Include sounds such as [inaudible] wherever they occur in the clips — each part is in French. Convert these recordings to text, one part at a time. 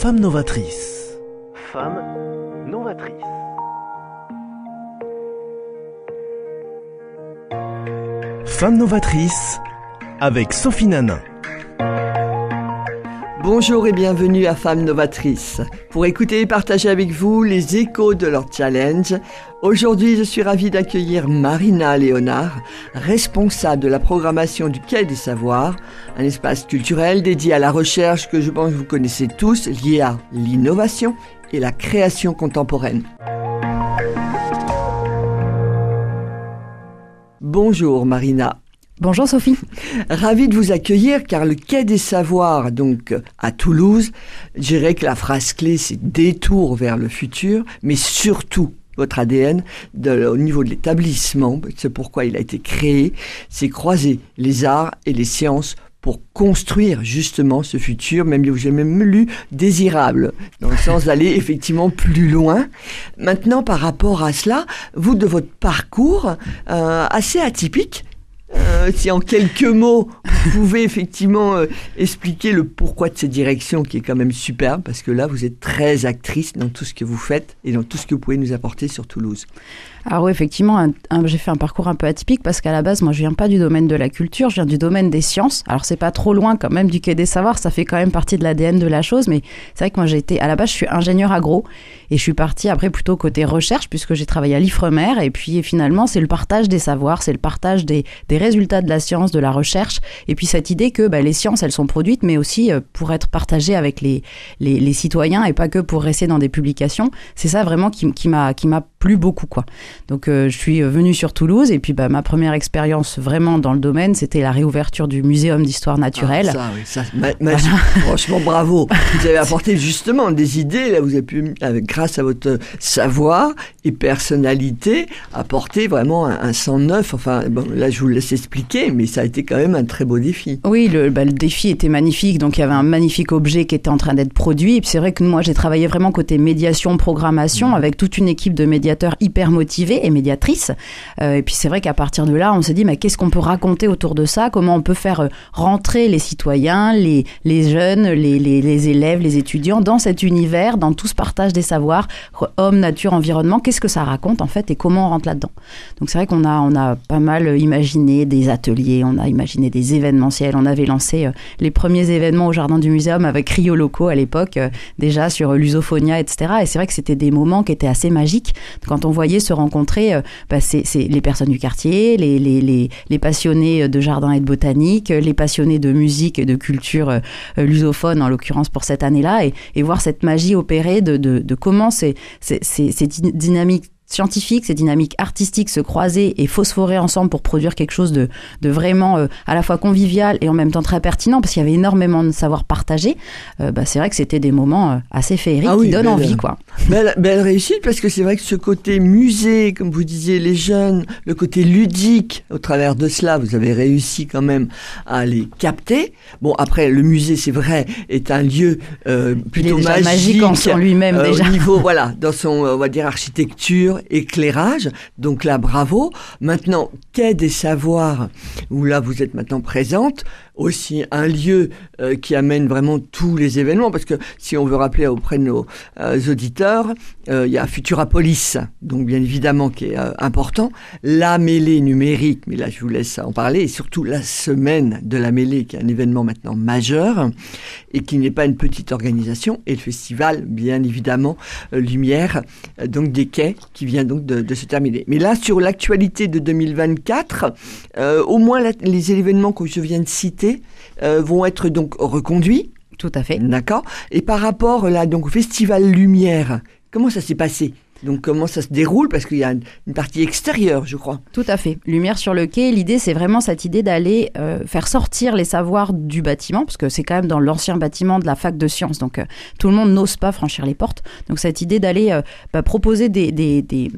Femme novatrice. Femme novatrice. Femme novatrice avec Sophie Nanin. Bonjour et bienvenue à Femmes Novatrices. Pour écouter et partager avec vous les échos de leur challenge, aujourd'hui je suis ravie d'accueillir Marina Léonard, responsable de la programmation du Quai des Savoirs, un espace culturel dédié à la recherche que je pense que vous connaissez tous, lié à l'innovation et la création contemporaine. Bonjour Marina. Bonjour Sophie. Ravi de vous accueillir car le Quai des Savoirs, donc à Toulouse, je dirais que la phrase clé c'est détour vers le futur, mais surtout votre ADN au niveau de l'établissement, c'est pourquoi il a été créé, c'est croiser les arts et les sciences pour construire justement ce futur, même j'ai même lu désirable, dans le sens d'aller [laughs] effectivement plus loin. Maintenant, par rapport à cela, vous de votre parcours euh, assez atypique, euh, si en quelques mots, vous pouvez effectivement euh, expliquer le pourquoi de cette direction qui est quand même superbe, parce que là, vous êtes très actrice dans tout ce que vous faites et dans tout ce que vous pouvez nous apporter sur Toulouse. Alors oui, effectivement, j'ai fait un parcours un peu atypique parce qu'à la base, moi, je viens pas du domaine de la culture, je viens du domaine des sciences. Alors c'est pas trop loin quand même du quai des savoirs, ça fait quand même partie de l'ADN de la chose, mais c'est vrai que moi, j'ai été, à la base, je suis ingénieur agro et je suis partie après plutôt côté recherche puisque j'ai travaillé à l'Ifremer et puis finalement, c'est le partage des savoirs, c'est le partage des, résultats de la science, de la recherche et puis cette idée que bah, les sciences, elles sont produites, mais aussi euh, pour être partagées avec les, citoyens et pas que pour rester dans des publications. C'est ça vraiment qui m'a plu beaucoup, quoi. Donc euh, je suis venue sur Toulouse et puis bah, ma première expérience vraiment dans le domaine, c'était la réouverture du Muséum d'histoire naturelle. Ah, ça, oui, ça, [laughs] Franchement, bravo. Vous avez [laughs] apporté justement des idées. Là, vous avez pu, avec, grâce à votre savoir et personnalité, apporter vraiment un, sang neuf. Enfin, bon, là, je vous laisse expliquer, mais ça a été quand même un très beau défi. Oui, le, bah, le défi était magnifique. Donc il y avait un magnifique objet qui était en train d'être produit. Et puis c'est vrai que moi, j'ai travaillé vraiment côté médiation, programmation, mmh. avec toute une équipe de médiateurs hyper motivés et médiatrice. Euh, et puis c'est vrai qu'à partir de là, on s'est dit, mais qu'est-ce qu'on peut raconter autour de ça? Comment on peut faire euh, rentrer les citoyens, les, les jeunes, les, les, élèves, les étudiants dans cet univers, dans tout ce partage des savoirs, homme, nature, environnement? Qu'est-ce que ça raconte en fait et comment on rentre là-dedans? Donc c'est vrai qu'on a, on a pas mal imaginé des ateliers, on a imaginé des événementiels, on avait lancé euh, les premiers événements au Jardin du Muséum avec Rio Loco à l'époque, déjà sur l'usophonia, etc. Et c'est vrai que c'était des moments qui étaient assez magiques quand on voyait se rencontrer euh, bah, les personnes du quartier, les, passionnés de jardin et de botanique, les passionnés de musique et de culture euh, lusophone, en l'occurrence pour cette année-là, et, voir cette magie opérer de, de, comment ces dynamiques scientifiques, ces dynamiques artistiques se croiser et phosphorer ensemble pour produire quelque chose de, de vraiment euh, à la fois convivial et en même temps très pertinent parce qu'il y avait énormément de savoir partagé, euh, bah, c'est vrai que c'était des moments euh, assez féeriques ah qui donnent envie. Quoi. Belle, belle réussite parce que c'est vrai que ce côté musée, comme vous disiez, les jeunes, le côté ludique, au travers de cela, vous avez réussi quand même à les capter. Bon, après, le musée, c'est vrai, est un lieu plutôt magique, en lui-même déjà. Au niveau, [laughs] voilà, dans son, on va dire, architecture éclairage. Donc là, bravo. Maintenant, quai des savoirs, où là vous êtes maintenant présente, aussi un lieu euh, qui amène vraiment tous les événements, parce que si on veut rappeler auprès de nos euh, auditeurs, euh, il y a Futurapolis, donc bien évidemment qui est important, la mêlée numérique, mais là je vous laisse en parler, et surtout la semaine de la mêlée, qui est un événement maintenant majeur, et qui n'est pas une petite organisation, et le festival, bien évidemment, Lumière, donc des quais, qui vient donc de, se terminer. Mais là, sur l'actualité de 2024, au moins les événements que je viens de citer, euh, vont être donc reconduits. Tout à fait. D'accord? Et par rapport là donc au Festival Lumière, comment ça s'est passé? Donc comment ça se déroule? Parce qu'il y a une partie extérieure, je crois. Tout à fait. Lumière sur le quai, l'idée c'est vraiment cette idée d'aller euh, faire sortir les savoirs du bâtiment, parce que c'est quand même dans l'ancien bâtiment de la fac de sciences, donc euh, tout le monde n'ose pas franchir les portes. Donc cette idée d'aller euh, bah, proposer des,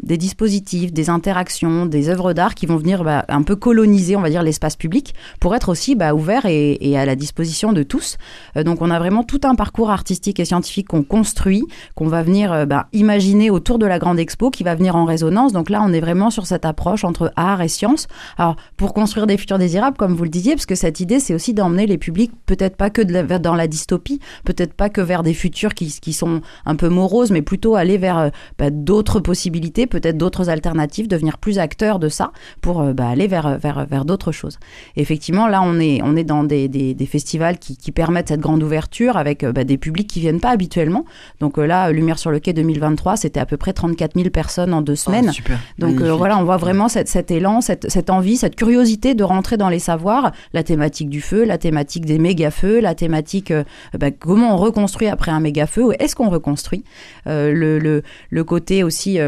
dispositifs, des interactions, des œuvres d'art qui vont venir bah, un peu coloniser, on va dire, l'espace public, pour être aussi bah, ouvert et, et, à la disposition de tous. donc on a vraiment tout un parcours artistique et scientifique qu'on construit, qu'on va venir imaginer autour de la grande expo qui va venir en résonance. Donc là, on est vraiment sur cette approche entre art et science. Alors, pour construire des futurs désirables, comme vous le disiez, parce que cette idée, c'est aussi d'emmener les publics, peut-être pas que dans la dystopie, peut-être pas que vers des futurs qui, qui sont un peu moroses, mais plutôt aller vers euh, bah, d'autres possibilités, peut-être d'autres alternatives, devenir plus acteurs de ça pour euh, bah, aller vers, vers, vers d'autres choses. Effectivement, là, on est, on est dans des, des, festivals qui, permettent cette grande ouverture avec euh, bah, des publics qui viennent pas habituellement. Donc là, Lumière sur le quai 2023, c'était à peu près 34 000 personnes en deux semaines. Ah, super. Donc euh, voilà, on voit vraiment cette, cet élan, cette, cette envie, cette curiosité de rentrer dans les savoirs, la thématique du feu, la thématique des méga-feux, la thématique euh, bah, comment on reconstruit après un méga-feu, est-ce qu'on reconstruit, Euh, le, le, le côté aussi...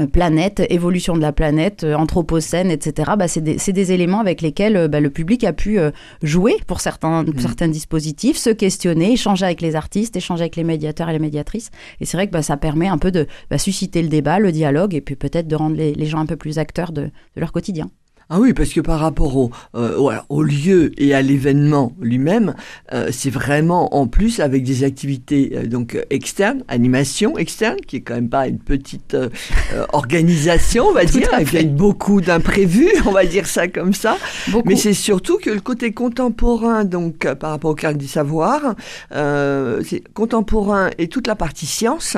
euh, planète, évolution de la planète, euh, anthropocène, etc. Bah, c'est des, c'est des éléments avec lesquels euh, bah, le public a pu jouer pour certains, pour certains dispositifs, se questionner, échanger avec les artistes, échanger avec les médiateurs et les médiatrices. Et c'est vrai que bah, ça permet un peu de bah, susciter le débat, le dialogue, et puis peut-être de rendre les, les gens un peu plus acteurs de, de leur quotidien. Ah oui, parce que par rapport au, euh, au, lieu et à l'événement lui-même, euh, c'est vraiment en plus avec des activités euh, donc externes, animation externe, qui est quand même pas une petite organisation, on va [laughs] dire, avec beaucoup d'imprévus, on va dire ça comme ça. Beaucoup. Mais c'est surtout que le côté contemporain, donc par rapport au carnet du savoir, c'est contemporain et toute la partie science,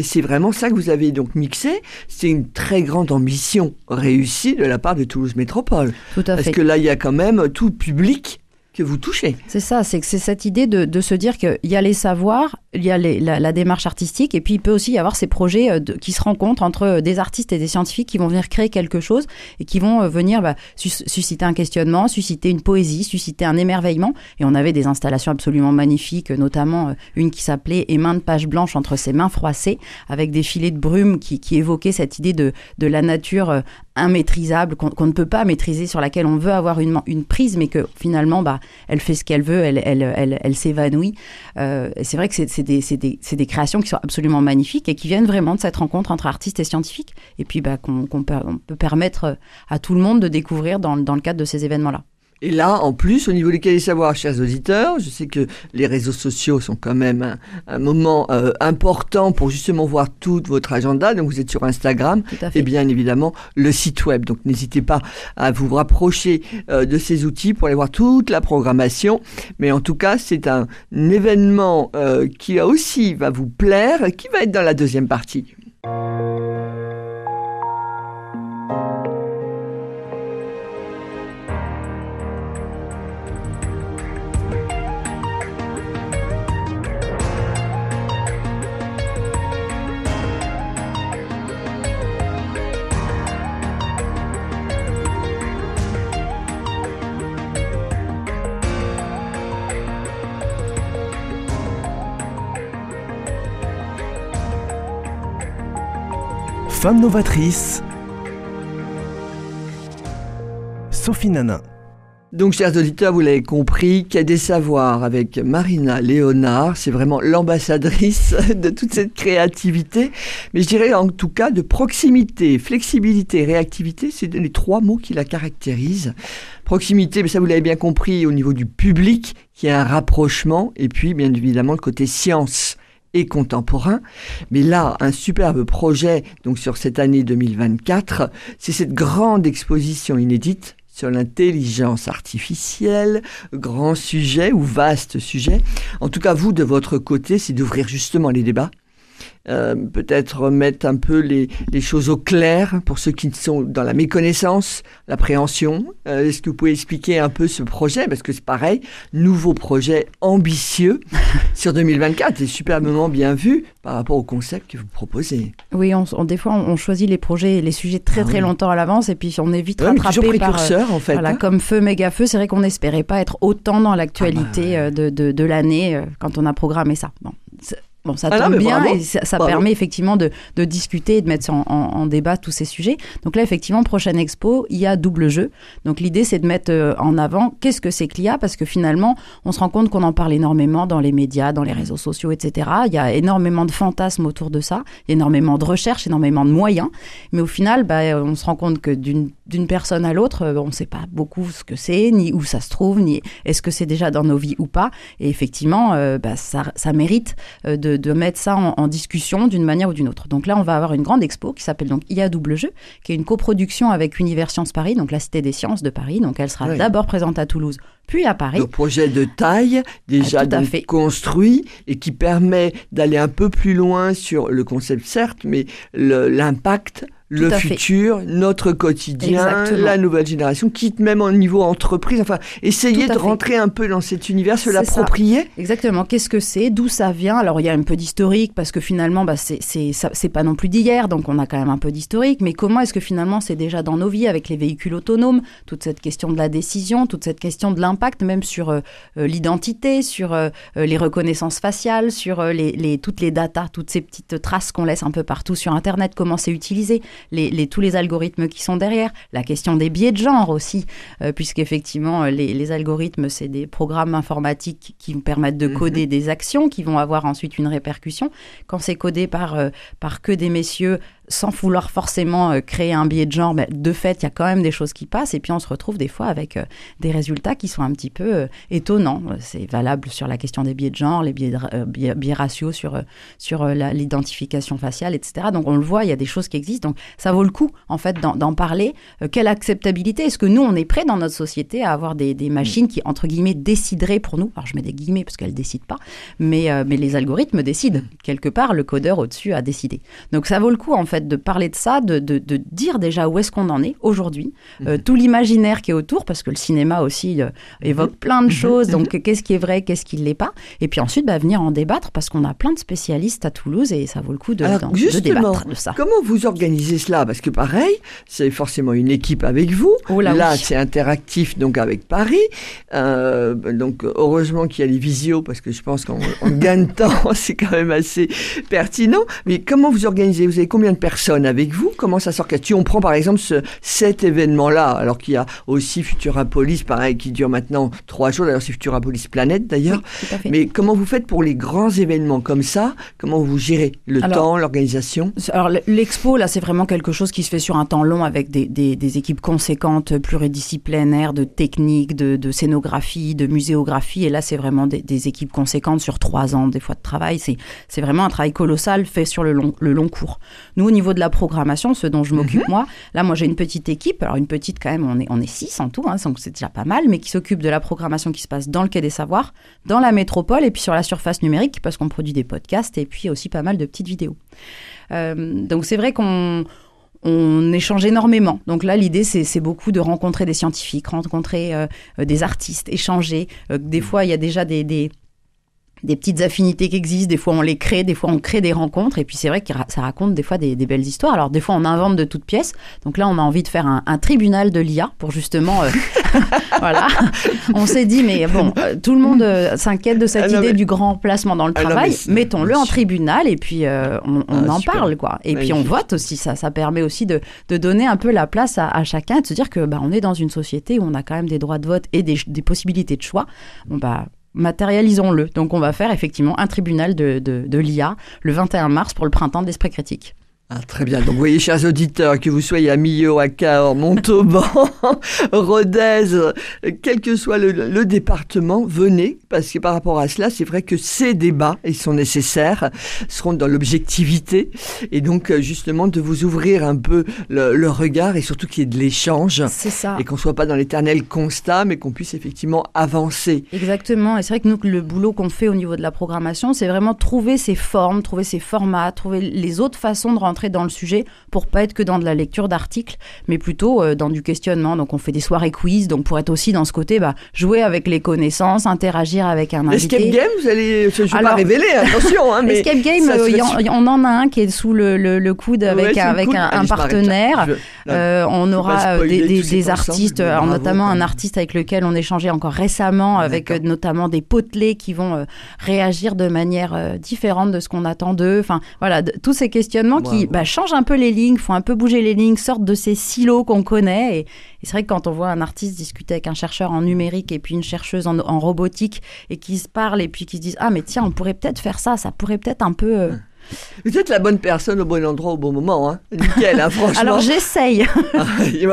c'est vraiment ça que vous avez donc mixé. C'est une très grande ambition réussie de la part de Toulouse Métropole. Tout à Parce fait. que là, il y a quand même tout public que vous touchez. C'est ça, c'est que c'est cette idée de, de se dire qu'il y a les savoirs, il y a la, démarche artistique, et puis il peut aussi y avoir ces projets euh, qui se rencontrent entre euh, des artistes et des scientifiques qui vont venir créer quelque chose et qui vont euh, venir bah, sus- susciter un questionnement, susciter une poésie, susciter un émerveillement. Et on avait des installations absolument magnifiques, notamment une qui s'appelait Et mains de page blanche entre ses mains froissées, avec des filets de brume qui, qui évoquaient cette idée de, de la nature immaîtrisable qu'on ne peut pas maîtriser, sur laquelle on veut avoir une, une prise, mais que finalement, bah, elle fait ce qu'elle veut, elle, elle, elle, elle s'évanouit. C'est vrai que c'est c'est des, des, créations qui sont absolument magnifiques et qui viennent vraiment de cette rencontre entre artistes et scientifiques, et puis bah, qu'on peut, peut permettre à tout le monde de découvrir dans le cadre de ces événements-là. Et là, en plus, au niveau des cahiers savoirs, chers auditeurs, je sais que les réseaux sociaux sont quand même un, un moment euh, important pour justement voir tout votre agenda. Donc, vous êtes sur Instagram et bien évidemment le site web. Donc, n'hésitez pas à vous rapprocher euh, de ces outils pour aller voir toute la programmation. Mais en tout cas, c'est un, événement euh, qui aussi va vous plaire, qui va être dans la deuxième partie. Femme novatrice. Sophie Nanin. Donc, chers auditeurs, vous l'avez compris, Quai des Savoirs avec Marina Léonard, c'est vraiment l'ambassadrice [laughs] de toute cette créativité, mais je dirais en tout cas de proximité, flexibilité, réactivité, c'est les trois mots qui la caractérisent. Proximité, mais ça vous l'avez bien compris, au niveau du public, qui a un rapprochement, et puis bien évidemment le côté science et contemporain. Mais là, un superbe projet, donc sur cette année 2024, c'est cette grande exposition inédite sur l'intelligence artificielle, grand sujet ou vaste sujet. En tout cas, vous, de votre côté, c'est d'ouvrir justement les débats. Euh, peut-être mettre un peu les, les, choses au clair pour ceux qui sont dans la méconnaissance, l'appréhension. Euh, Est-ce que vous pouvez expliquer un peu ce projet? Parce que c'est pareil, nouveau projet ambitieux [laughs] sur 2024 et superbement bien vu par rapport au concept que vous proposez. Oui, on, on, des fois, on, on, choisit les projets, les sujets très ah très oui. longtemps à l'avance et puis on est vite ouais, rattrapé par euh, en fait. Voilà, hein comme feu méga feu. C'est vrai qu'on n'espérait pas être autant dans l'actualité ah bah... de, de, de l'année euh, quand on a programmé ça. Bon, Bon, ça ah tombe bien bravo. et ça, ça permet effectivement de, de, discuter et de mettre en, en, en, débat tous ces sujets. Donc là, effectivement, prochaine expo, il y a double jeu. Donc l'idée, c'est de mettre euh, en avant qu'est-ce que c'est que l'IA, parce que finalement, on se rend compte qu'on en parle énormément dans les médias, dans les réseaux sociaux, etc. Il y a énormément de fantasmes autour de ça, il y a énormément de recherches, énormément de moyens. Mais au final, bah, on se rend compte que d'une personne à l'autre, euh, on ne sait pas beaucoup ce que c'est, ni où ça se trouve, ni est-ce que c'est déjà dans nos vies ou pas. Et effectivement, euh, bah, ça, ça, mérite de de, de mettre ça en, en discussion d'une manière ou d'une autre. Donc là, on va avoir une grande expo qui s'appelle donc IA Double Jeu, qui est une coproduction avec Univers Sciences Paris, donc la Cité des Sciences de Paris. Donc elle sera Oui. d'abord présente à Toulouse, puis à Paris. Le projet de taille déjà Ah, donc fait. construit et qui permet d'aller un peu plus loin sur le concept certes, mais l'impact, le fait. futur, notre quotidien, Exactement. la nouvelle génération, quitte même au niveau entreprise. Enfin, essayer de fait. rentrer un peu dans cet univers, se l'approprier. Exactement. Qu'est-ce que c'est? D'où ça vient? Alors il y a un peu d'historique parce que finalement, bah, c'est pas non plus d'hier, donc on a quand même un peu d'historique. Mais comment est-ce que finalement c'est déjà dans nos vies avec les véhicules autonomes? Toute cette question de la décision, toute cette question de l'impact même sur euh, euh, l'identité, sur euh, euh, les reconnaissances faciales, sur euh, les, les- toutes les datas, toutes ces petites traces qu'on laisse un peu partout sur Internet. Comment c'est utilisé? Les, les- tous les algorithmes qui sont derrière. La question des biais de genre aussi, euh, puisqu'effectivement, euh, les, les algorithmes, c'est des programmes informatiques qui permettent de coder des actions qui vont avoir ensuite une répercussion. Quand c'est codé par, euh, par que des messieurs, sans vouloir forcément euh, créer un biais de genre, mais de fait, il y a quand même des choses qui passent. Et puis, on se retrouve des fois avec euh, des résultats qui sont un petit peu euh, étonnants. C'est valable sur la question des biais de genre, les biais, biais, biais raciaux sur, sur l'identification faciale, etc. Donc, on le voit, il y a des choses qui existent. Donc, ça vaut le coup, en fait, d'en parler. Quelle acceptabilité Est-ce que nous, on est prêt dans notre société à avoir des, machines qui, entre guillemets, décideraient pour nous? Alors, je mets des guillemets parce qu'elles décident pas, mais, mais les algorithmes décident. Quelque part, le codeur au-dessus a décidé. Donc, ça vaut le coup, en fait, de parler de ça, de, de, de dire déjà où est-ce qu'on en est aujourd'hui, euh, tout l'imaginaire qui est autour, parce que le cinéma aussi euh, évoque plein de choses. Donc, [laughs] qu'est-ce qui est vrai, qu'est-ce qui ne l'est pas Et puis ensuite, bah, venir en débattre, parce qu'on a plein de spécialistes à Toulouse et ça vaut le coup de, Alors, de débattre de ça. Comment vous organisez cela? Parce que pareil, c'est forcément une équipe avec vous. Oh là Là, oui. c'est interactif, donc avec Paris. Euh, donc, heureusement qu'il y a les visios, parce que je pense qu'en en gain de [laughs] temps, c'est quand même assez pertinent. Mais comment vous organisez? Vous avez combien de personnes avec vous Comment ça s'orchestre Si on prend par exemple ce, cet événement-là, alors qu'il y a aussi Futurapolis, pareil, qui dure maintenant trois jours. D'ailleurs, c'est Futurapolis Planète, d'ailleurs. Oui. Mais comment vous faites pour les grands événements comme ça? Comment vous gérez le Alors, temps, l'organisation? Alors l'expo, là, c'est vraiment quelque chose qui se fait sur un temps long avec des, des- des équipes conséquentes, pluridisciplinaires, de technique, de, de scénographie, de muséographie. Et là, c'est vraiment des, des équipes conséquentes sur trois ans, des fois de travail. C'est vraiment un travail colossal fait sur le long, le long cours. Nous, niveau de la programmation, ce dont je m'occupe moi, là, moi, j'ai une petite équipe. Alors une petite quand même, on est, on est six en tout, hein, donc c'est déjà pas mal, mais qui s'occupe de la programmation qui se passe dans le Quai des Savoirs, dans la métropole et puis sur la surface numérique, parce qu'on produit des podcasts et puis aussi pas mal de petites vidéos. Euh, donc c'est vrai qu'on on échange énormément. Donc là, l'idée, c'est beaucoup de rencontrer des scientifiques, rencontrer euh, euh, des artistes, échanger. Euh, des fois, il y a déjà des, des, des petites affinités qui existent. Des fois, on les crée. Des fois, on crée des rencontres. Et puis, c'est vrai que ça raconte des fois des, des belles histoires. Alors, des fois, on invente de toutes pièces. Donc là, on a envie de faire un, un tribunal de l'IA pour justement... euh, [laughs] voilà. On s'est dit, mais bon, euh, tout le monde euh, s'inquiète de cette Ah idée mais- du grand remplacement dans le Ah travail. Mettons-le en tribunal et puis on, on Ah, en super. parle, quoi. Et puis on vote aussi. Ça, ça permet aussi de, de donner un peu la place à, à chacun de se dire que bah, on est dans une société où on a quand même des droits de vote et des, des possibilités de choix. Bon, bah, matérialisons-le. Donc on va faire effectivement un tribunal de, de, l'IA le 21 mars pour le printemps d'Esprit Critique. Ah, très bien. Donc, vous voyez, chers auditeurs, que vous soyez à Millau, à Cahors, Montauban, [laughs] Rodez, quel que soit le, le département, venez, parce que par rapport à cela, c'est vrai que ces débats, ils sont nécessaires, seront dans l'objectivité, et donc, euh, justement, de vous ouvrir un peu le, le regard, et surtout qu'il y ait de l'échange, C'est ça. et qu'on soit pas dans l'éternel constat, mais qu'on puisse effectivement avancer. Exactement. Et c'est vrai que nous, le boulot qu'on fait au niveau de la programmation, c'est vraiment trouver ces formes, trouver ces formats, trouver les autres façons de rentrer dans le sujet pour pas être que dans de la lecture d'articles, mais plutôt euh, dans du questionnement. Donc on fait des soirées quiz, donc pour être aussi dans ce côté, bah, jouer avec les connaissances, interagir avec un invité. game, vous allez, je ne vais pas révéler, attention, hein, [laughs] mais Escape Game, ça euh, y en- on en a un qui est sous le, le- le coude avec, Ouais, un, avec je partenaire. Je- là, Euh, on aura euh, des, artistes, alors notamment un artiste avec lequel on échangeait encore récemment, avec euh, notamment des potelets qui vont euh, réagir de manière euh, différente de ce qu'on attend d'eux. Enfin, voilà, de- tous ces questionnements qui. Bah, changent un peu les lignes, font un peu bouger les lignes, sortent de ces silos qu'on connaît. Et, c'est vrai que quand on voit un artiste discuter avec un chercheur en numérique et puis une chercheuse en, en robotique et qui se parlent et puis qui se disent ah mais tiens on pourrait peut-être faire ça, ça pourrait peut-être un peu euh, Vous êtes la bonne personne au bon endroit au bon moment, hein. Nickel, hein, [laughs] franchement. Alors j'essaye. [laughs] Ah,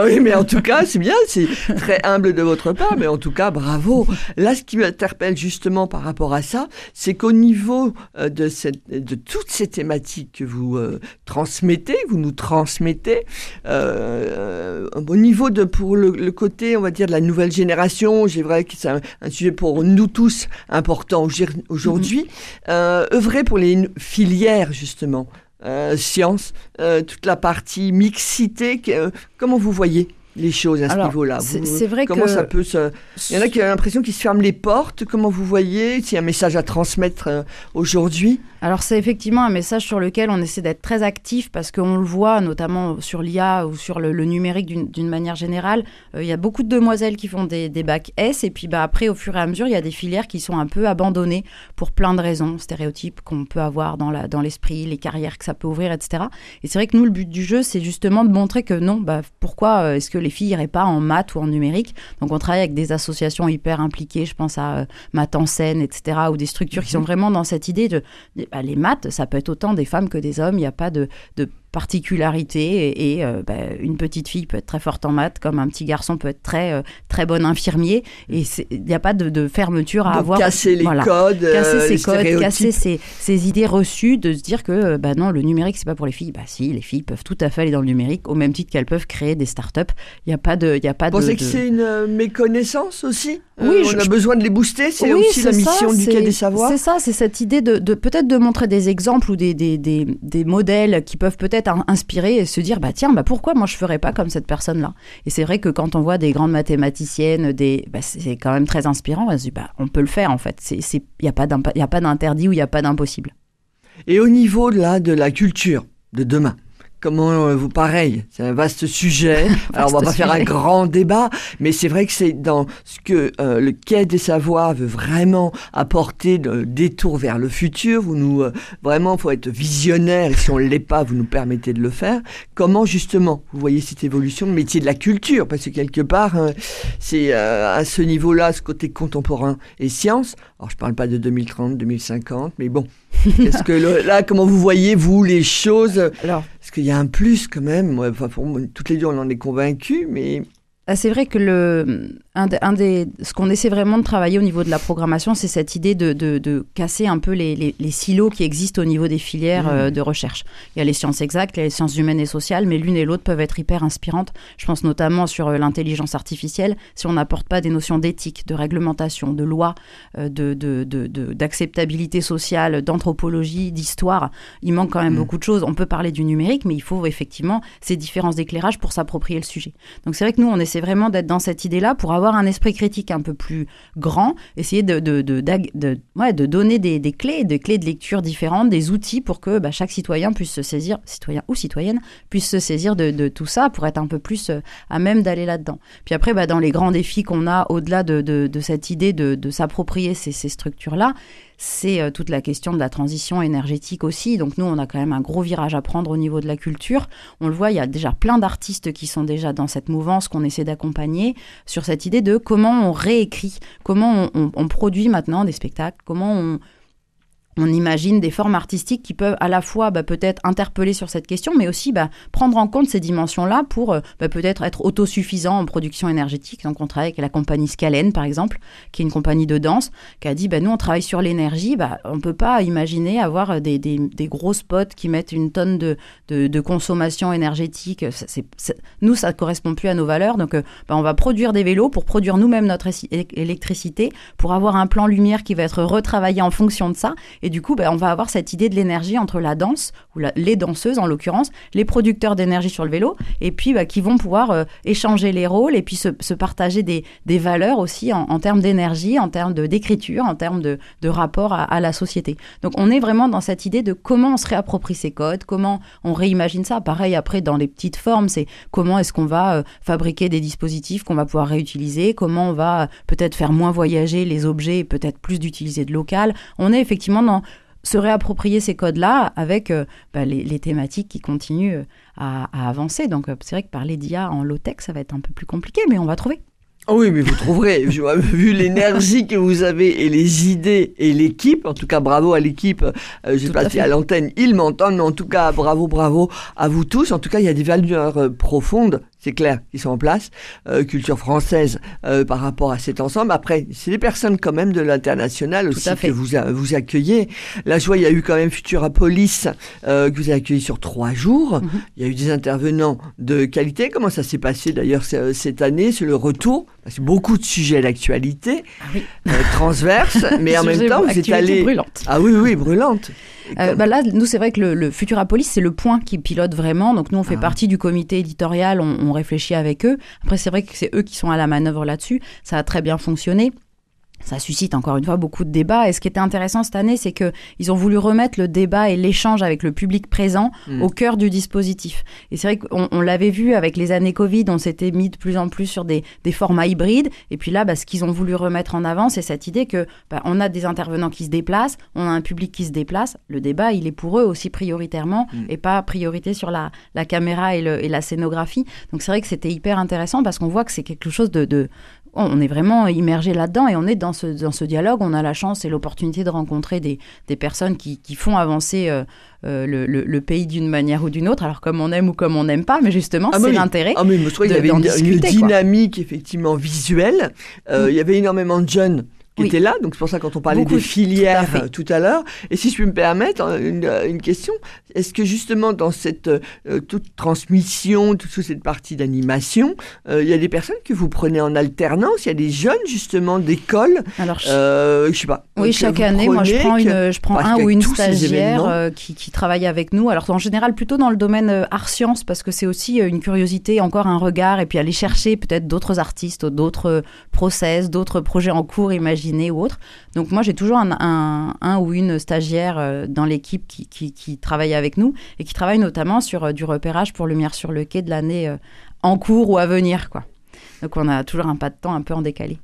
oui, mais en tout cas, c'est bien, c'est très humble de votre part, mais en tout cas, bravo. Là, ce qui m'interpelle justement par rapport à ça, c'est qu'au niveau euh, de, cette, de toutes ces thématiques que vous euh, transmettez, vous nous transmettez, euh, au niveau de, pour le, le, côté, on va dire, de la nouvelle génération, j'ai vrai que c'est un, un, sujet pour nous tous important aujourd'hui, mm -hmm. œuvrer pour les filières, justement. Euh, sciences, euh, toute la partie mixité. Euh, comment vous voyez les choses à ce niveau-là C'est vrai comment que... ça peut se... Il y en a qui ont l'impression qu'ils se ferment les portes. Comment vous voyez S'il y a un message à transmettre aujourd'hui alors c'est effectivement un message sur lequel on essaie d'être très actif parce qu'on le voit notamment sur l'IA ou sur le, le numérique d'une manière générale. Euh, il y a beaucoup de demoiselles qui font des, des, bacs S et puis bah, après au fur et à mesure il y a des filières qui sont un peu abandonnées pour plein de raisons, stéréotypes qu'on peut avoir dans l'esprit, dans les carrières que ça peut ouvrir, etc. Et c'est vrai que nous le but du jeu c'est justement de montrer que non, bah, pourquoi euh, est-ce que les filles n'iraient pas en maths ou en numérique? Donc on travaille avec des associations hyper impliquées, je pense à euh, Math en scène, etc. ou des structures qui sont vraiment dans cette idée de les maths, ça peut être autant des femmes que des hommes. Il n'y a pas de particularité et, et euh, bah, une petite fille peut être très forte en maths comme un petit garçon peut être très euh, très bon infirmier. Et il n'y a pas de, de fermeture à Donc avoir. casser les voilà. codes casser euh, les codes stéréotypes. casser ces idées reçues de se dire que bah non le numérique c'est pas pour les filles. Bah si les filles peuvent tout à fait aller dans le numérique au même titre qu'elles peuvent créer des startups il n'y a pas de il y a pas de, pensez que de- c'est une euh, méconnaissance aussi? Oui, Euh, je- On a je- besoin de les booster, c'est Oui, aussi la mission ça, du Quai des Savoirs C'est ça, c'est cette idée de, de peut-être de montrer des exemples ou des, des, des, des modèles qui peuvent peut-être in- inspirer et se dire bah tiens bah pourquoi moi je ferais pas comme cette personne là et c'est vrai que quand on voit des grandes mathématiciennes des bah, c'est quand même très inspirant. On bah on peut le faire en fait. C'est il y a pas d'interdit ou il y a pas d'impossible. Et au niveau là de la culture de demain, comment euh, vous pareil, c'est un vaste sujet. [laughs] Alors on va pas faire un grand débat, mais c'est vrai que c'est dans ce que euh, le Quai des Savoirs veut vraiment apporter de détour vers le futur. Vous nous euh, vraiment faut être visionnaire et si on l'est pas, vous nous permettez de le faire. Comment justement vous voyez cette évolution de métier de la culture? Parce que quelque part hein, c'est euh, à ce niveau-là, ce côté contemporain et science. Alors je parle pas de 2030, 2050, mais bon. [laughs] Est-ce que le- là, comment vous voyez, vous, les choses? Alors Parce qu'il y a un plus quand même. Enfin, pour toutes les deux, on en est convaincus, mais Ah, C'est vrai que le, un, des- un des, ce qu'on essaie vraiment de travailler au niveau de la programmation, c'est cette idée de, de, de casser un peu les, les, les silos qui existent au niveau des filières Mmh. euh, de recherche. Il y a les sciences exactes, il y a les sciences humaines et sociales, mais l'une et l'autre peuvent être hyper inspirantes. Je pense notamment sur euh, l'intelligence artificielle. Si on n'apporte pas des notions d'éthique, de réglementation, de loi, euh, d'acceptabilité sociale, d'anthropologie, d'histoire, il manque quand même Mmh. beaucoup de choses. On peut parler du numérique, mais il faut effectivement ces différences d'éclairage pour s'approprier le sujet. Donc c'est vrai que nous, on essaie vraiment d'être dans cette idée-là pour avoir un esprit critique un peu plus grand, essayer de, de, de, de- ouais, donner des, des clés, des clés de lecture différentes, des outils pour que bah, chaque citoyen puisse se saisir, citoyen ou citoyenne, puisse se saisir de, tout ça pour être un peu plus euh, à même d'aller là-dedans. Puis après, bah, dans les grands défis qu'on a au-delà de, cette idée de, de s'approprier ces, ces structures-là, c'est euh, toute la question de la transition énergétique aussi. Donc nous, on a quand même un gros virage à prendre au niveau de la culture. On le voit, il y a déjà plein d'artistes qui sont déjà dans cette mouvance qu'on essaie d'accompagner sur cette idée de comment on réécrit, comment on, on- on produit maintenant des spectacles, comment on, on imagine des formes artistiques qui peuvent à la fois bah, peut-être interpeller sur cette question, mais aussi bah, prendre en compte ces dimensions-là pour euh, bah, peut-être être autosuffisant en production énergétique. Donc on travaille avec la compagnie Scalen, par exemple, qui est une compagnie de danse, qui a dit, nous on travaille sur l'énergie, on ne peut pas imaginer avoir des, des, gros spots qui mettent une tonne de, consommation énergétique. Nous, ça ne correspond plus à nos valeurs, donc euh, on va produire des vélos pour produire nous-mêmes notre électricité, pour avoir un plan lumière qui va être retravaillé en fonction de ça. Du coup, bah, on va avoir cette idée de l'énergie entre la danse, ou les danseuses en l'occurrence, les producteurs d'énergie sur le vélo, et puis bah, qui vont pouvoir euh, échanger les rôles et puis se, partager des, valeurs aussi en, termes d'énergie, en termes d'écriture, en termes de, rapport à, à la société. Donc on est vraiment dans cette idée de comment on se réapproprie ces codes, comment on réimagine ça. Pareil après dans les petites formes, c'est comment est-ce qu'on va euh, fabriquer des dispositifs qu'on va pouvoir réutiliser, comment on va euh, peut-être faire moins voyager les objets et peut-être plus d'utiliser de local. On est effectivement dans se réapproprier ces codes-là avec euh, bah, les, les thématiques qui continuent euh, à, à avancer. Donc euh, c'est vrai que parler d'IA en low-tech, ça va être un peu plus compliqué, mais on va trouver. Ah oui, mais vous trouverez, [laughs] vu l'énergie que vous avez et les idées et l'équipe, en tout cas bravo à l'équipe, euh, je sais Tout pas à si à l'antenne ils m'entendent, mais en tout cas bravo, bravo à vous tous. En tout cas, il y a des valeurs profondes, c'est clair, qui sont en place, euh, culture française euh, par rapport à cet ensemble. Après, c'est des personnes quand même de l'international aussi que vous, a- vous accueillez. Là, je vois, il y a eu quand même Futurapolis euh, que vous avez accueilli sur trois jours. Mhm. Il y a eu des intervenants de qualité. Comment ça s'est passé d'ailleurs ce- cette année C'est le retour? Que beaucoup de sujets d'actualité Ah oui. euh, transverses, [laughs] mais en même temps, vous êtes allé. brûlante. Ah oui, oui, brûlante. Euh, bah là, nous, c'est vrai que le, le Futurapolis, c'est le point qui pilote vraiment. Donc, nous, on fait Ah. partie du comité éditorial, on, on réfléchit avec eux. Après, c'est vrai que c'est eux qui sont à la manœuvre là-dessus. Ça a très bien fonctionné. Ça suscite encore une fois beaucoup de débats. Et ce qui était intéressant cette année, c'est que ils ont voulu remettre le débat et l'échange avec le public présent Mm. au cœur du dispositif. Et c'est vrai qu'on on l'avait vu avec les années Covid, on s'était mis de plus en plus sur des, des formats hybrides. Et puis là, bah, ce qu'ils ont voulu remettre en avant, c'est cette idée que bah, on a des intervenants qui se déplacent, on a un public qui se déplace. Le débat, il est pour eux aussi prioritairement Mm. et pas priorité sur la, la caméra et, le- et la scénographie. Donc c'est vrai que c'était hyper intéressant parce qu'on voit que c'est quelque chose de, de on est vraiment immergé là-dedans et on est dans ce, dans ce dialogue. On a la chance et l'opportunité de rencontrer des, des personnes qui, qui font avancer euh, euh, le, le- le pays d'une manière ou d'une autre, alors comme on aime ou comme on n'aime pas, mais justement, Ah, c'est oui. l'intérêt. Ah, mais je trouvais qu'il y avait une, une discuter, quoi. dynamique effectivement visuelle. Euh, Mm. Il y avait énormément de jeunes qui Oui. étaient là, donc c'est pour ça quand on parlait Beaucoup, des filières tout à fait. euh, tout à, l'heure. Et si je peux me permettre euh, une, euh, une question, est-ce que justement dans cette euh, toute transmission, toute cette partie d'animation, euh, il y a des personnes que vous prenez en alternance, il y a des jeunes justement d'école, Alors, euh, je sais pas. Oui, que chaque année, moi, je prends, une, je prends un ou une stagiaire euh, qui, qui travaille avec nous. Alors, en général, plutôt dans le domaine euh, art-sciences, parce que c'est aussi euh, une curiosité, encore un regard, et puis aller chercher peut-être d'autres artistes, d'autres euh, process, d'autres projets en cours ou autres. Donc, moi, j'ai toujours un, ou une stagiaire euh, dans l'équipe qui, travaille avec nous et qui travaille notamment sur euh, du repérage pour Lumière sur le quai de l'année euh, en cours ou à venir, quoi. Donc, on a toujours un pas de temps un peu en décalé.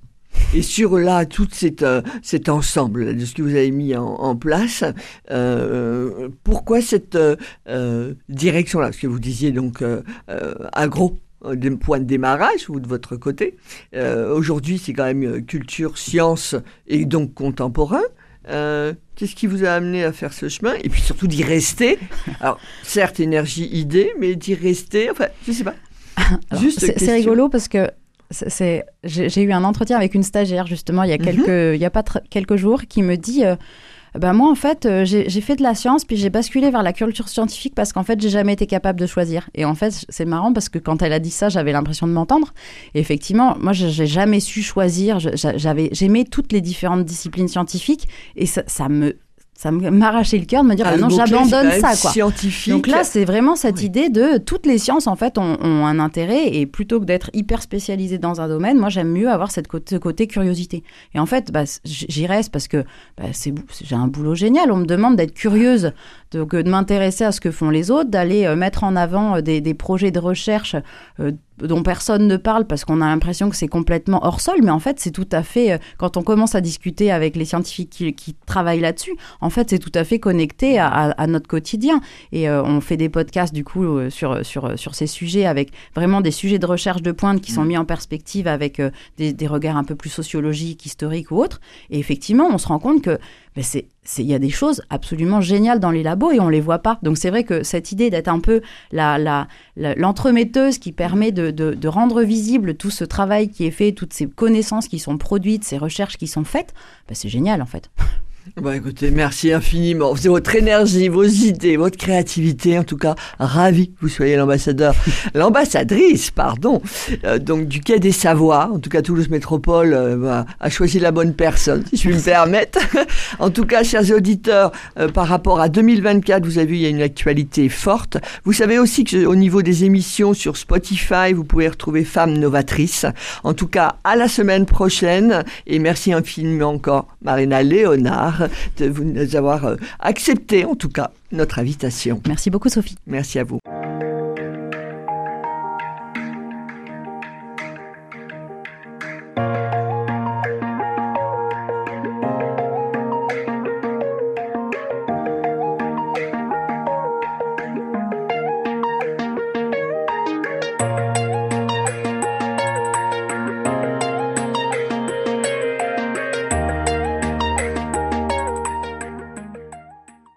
Et sur là, tout cet, cet ensemble de ce que vous avez mis en, place, pourquoi cette direction-là? Parce que vous disiez donc agro, euh, des points de démarrage, vous de votre côté. Euh, Aujourd'hui, c'est quand même euh, culture, science et donc contemporain. Euh, Qu'est-ce qui vous a amené à faire ce chemin? Et puis surtout d'y rester. Alors, certes, énergie, idée, mais d'y rester, enfin, je sais pas. C'est- rigolo parce que j'ai eu un entretien avec une stagiaire justement il y a Mhm. quelques il y a pas quelques jours qui me dit euh, ben moi en fait euh, j'ai fait de la science puis j'ai basculé vers la culture scientifique parce qu'en fait j'ai jamais été capable de choisir. Et en fait c'est marrant parce que quand elle a dit ça j'avais l'impression de m'entendre. Effectivement moi j'ai jamais su choisir. J'avais j'aimais toutes les différentes disciplines scientifiques et ça me ça m'arrachait le cœur de me dire Ah, ah le non j'abandonne ça quoi Scientifique. donc là, c'est vraiment cette Oui. idée de toutes les sciences en fait ont, ont un intérêt et plutôt que d'être hyper spécialisé dans un domaine, moi j'aime mieux avoir cette côté, ce côté curiosité. Et en fait, bah, j'y reste parce que bah, c'est j'ai un boulot génial. On me demande d'être curieuse, de, m'intéresser à ce que font les autres, d'aller euh, mettre en avant euh, des, des projets de recherche euh, dont personne ne parle parce qu'on a l'impression que c'est complètement hors sol, mais en fait c'est tout à fait, euh, quand on commence à discuter avec les scientifiques qui, qui travaillent là-dessus, en fait c'est tout à fait connecté à, à- à notre quotidien. Et euh, on fait des podcasts du coup euh, sur, sur, sur ces sujets avec vraiment des sujets de recherche de pointe qui sont mis en perspective avec euh, des, des regards un peu plus sociologiques, historiques ou autres. Et effectivement, on se rend compte que ben, c'est il y a des choses absolument géniales dans les labos et on les voit pas. Donc c'est vrai que cette idée d'être un peu la, l'entremetteuse qui permet de, de, rendre visible tout ce travail qui est fait, toutes ces connaissances qui sont produites, ces recherches qui sont faites, ben, c'est génial en fait. Bah écoutez, merci infiniment. C'est votre énergie, vos idées, votre créativité. En tout cas, ravi que vous soyez l'ambassadeur, [laughs] l'ambassadrice, pardon, euh, donc du Quai des Savoies. En tout cas, Toulouse Métropole euh, bah, a choisi la bonne personne, si je puis me [laughs] permettre. [laughs] en tout cas, chers auditeurs, euh, par rapport à 2024, vous avez vu, il y a une actualité forte. Vous savez aussi qu'au niveau des émissions sur Spotify, vous pouvez retrouver Femmes Novatrices. En tout cas, à la semaine prochaine. Et merci infiniment encore, Marina Léonard, de vous nous avoir euh, accepté, en tout cas, notre invitation. Merci beaucoup Sophie. Merci à vous.